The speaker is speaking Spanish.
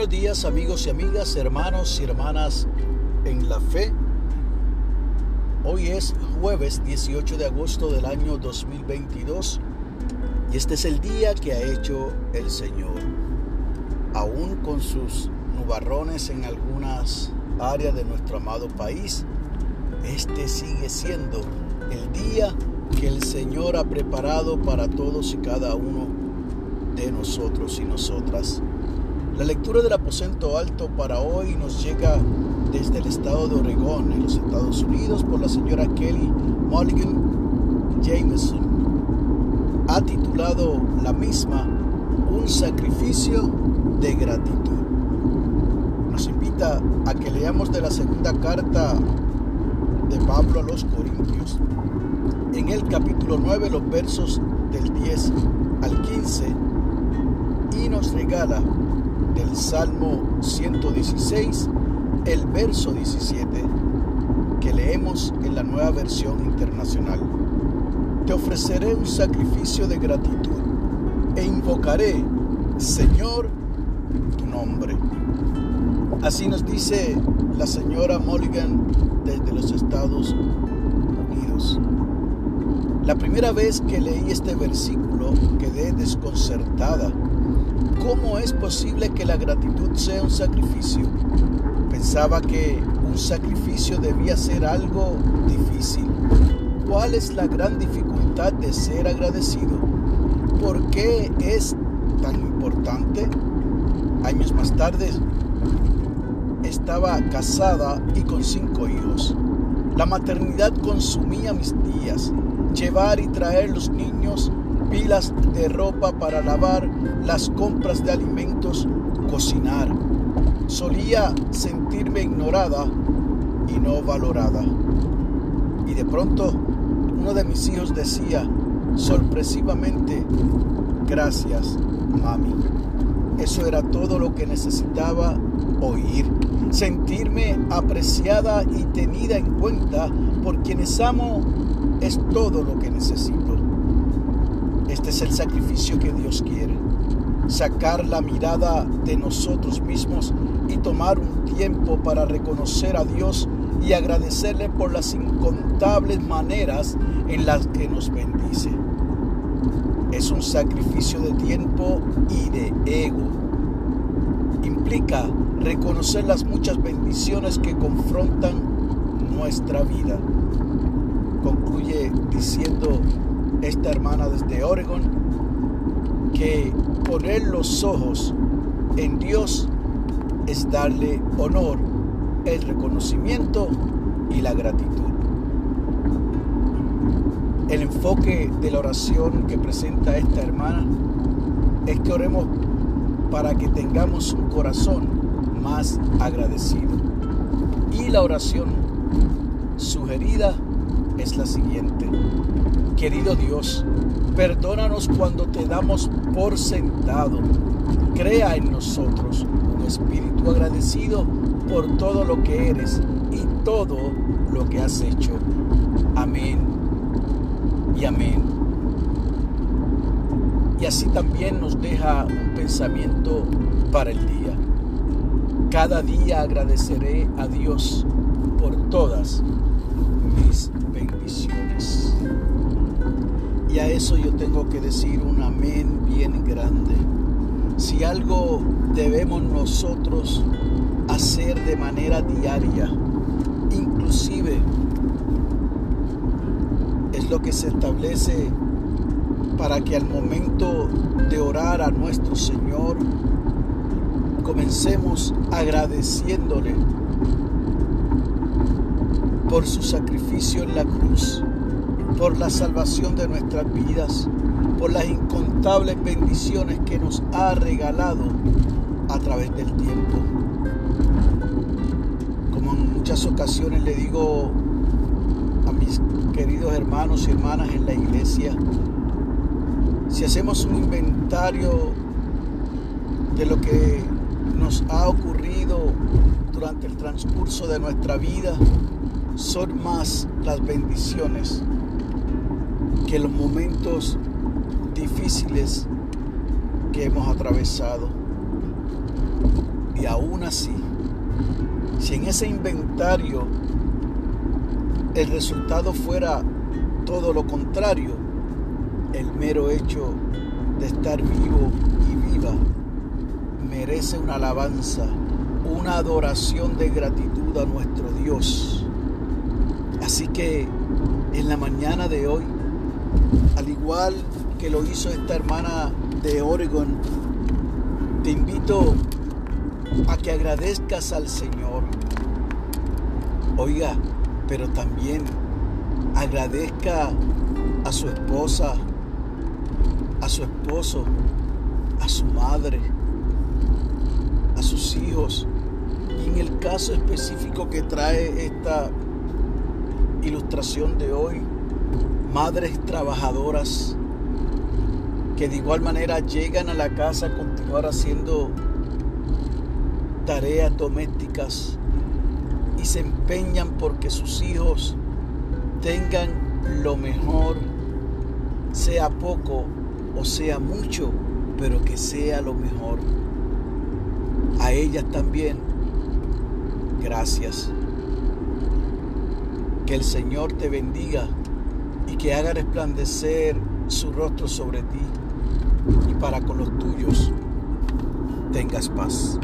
buenos días amigos y amigas, hermanos y hermanas en la fe. Hoy es jueves 18 de agosto del año 2022 y este es el día que ha hecho el Señor. Aún con sus nubarrones en algunas áreas de nuestro amado país, este sigue siendo el día que el Señor ha preparado para todos y cada uno de nosotros y nosotras. La lectura del aposento alto para hoy nos llega desde el estado de Oregón, en los Estados Unidos, por la señora Kelly Mulligan Jameson. Ha titulado la misma Un sacrificio de gratitud. Nos invita a que leamos de la segunda carta de Pablo a los Corintios. En el capítulo 9, los versos del 10 al 15, y nos regala del Salmo 116, el verso 17, que leemos en la nueva versión internacional. Te ofreceré un sacrificio de gratitud e invocaré, Señor, tu nombre. Así nos dice la señora Mulligan desde los Estados Unidos. La primera vez que leí este versículo quedé desconcertada ¿Cómo es posible que la gratitud sea un sacrificio? Pensaba que un sacrificio debía ser algo difícil. ¿Cuál es la gran dificultad de ser agradecido? ¿Por qué es tan importante? Años más tarde estaba casada y con cinco hijos. La maternidad consumía mis días. Llevar y traer los niños pilas de ropa para lavar, las compras de alimentos, cocinar. Solía sentirme ignorada y no valorada. Y de pronto uno de mis hijos decía sorpresivamente, gracias, mami. Eso era todo lo que necesitaba oír. Sentirme apreciada y tenida en cuenta por quienes amo es todo lo que necesito. Este es el sacrificio que Dios quiere. Sacar la mirada de nosotros mismos y tomar un tiempo para reconocer a Dios y agradecerle por las incontables maneras en las que nos bendice. Es un sacrificio de tiempo y de ego. Implica reconocer las muchas bendiciones que confrontan nuestra vida. Concluye diciendo esta hermana desde Oregon, que poner los ojos en Dios es darle honor, el reconocimiento y la gratitud. El enfoque de la oración que presenta esta hermana es que oremos para que tengamos un corazón más agradecido. Y la oración sugerida es la siguiente. Querido Dios, perdónanos cuando te damos por sentado. Crea en nosotros un espíritu agradecido por todo lo que eres y todo lo que has hecho. Amén y amén. Y así también nos deja un pensamiento para el día. Cada día agradeceré a Dios por todas eso yo tengo que decir un amén bien grande. Si algo debemos nosotros hacer de manera diaria, inclusive es lo que se establece para que al momento de orar a nuestro Señor comencemos agradeciéndole por su sacrificio en la cruz, por la salvación de nuestras vidas, por las incontables bendiciones que nos ha regalado a través del tiempo. Como en muchas ocasiones le digo a mis queridos hermanos y hermanas en la iglesia, si hacemos un inventario de lo que nos ha ocurrido durante el transcurso de nuestra vida, son más las bendiciones que los momentos difíciles que hemos atravesado. Y aún así, si en ese inventario el resultado fuera todo lo contrario, el mero hecho de estar vivo y viva merece una alabanza, una adoración de gratitud a nuestro Dios. Así que en la mañana de hoy, al igual que lo hizo esta hermana de Oregon, te invito a que agradezcas al Señor. Oiga, pero también agradezca a su esposa, a su esposo, a su madre, a sus hijos. Y en el caso específico que trae esta ilustración de hoy, madres trabajadoras que de igual manera llegan a la casa a continuar haciendo tareas domésticas y se empeñan porque sus hijos tengan lo mejor, sea poco o sea mucho, pero que sea lo mejor. A ellas también, gracias. Que el Señor te bendiga que haga resplandecer su rostro sobre ti y para con los tuyos tengas paz.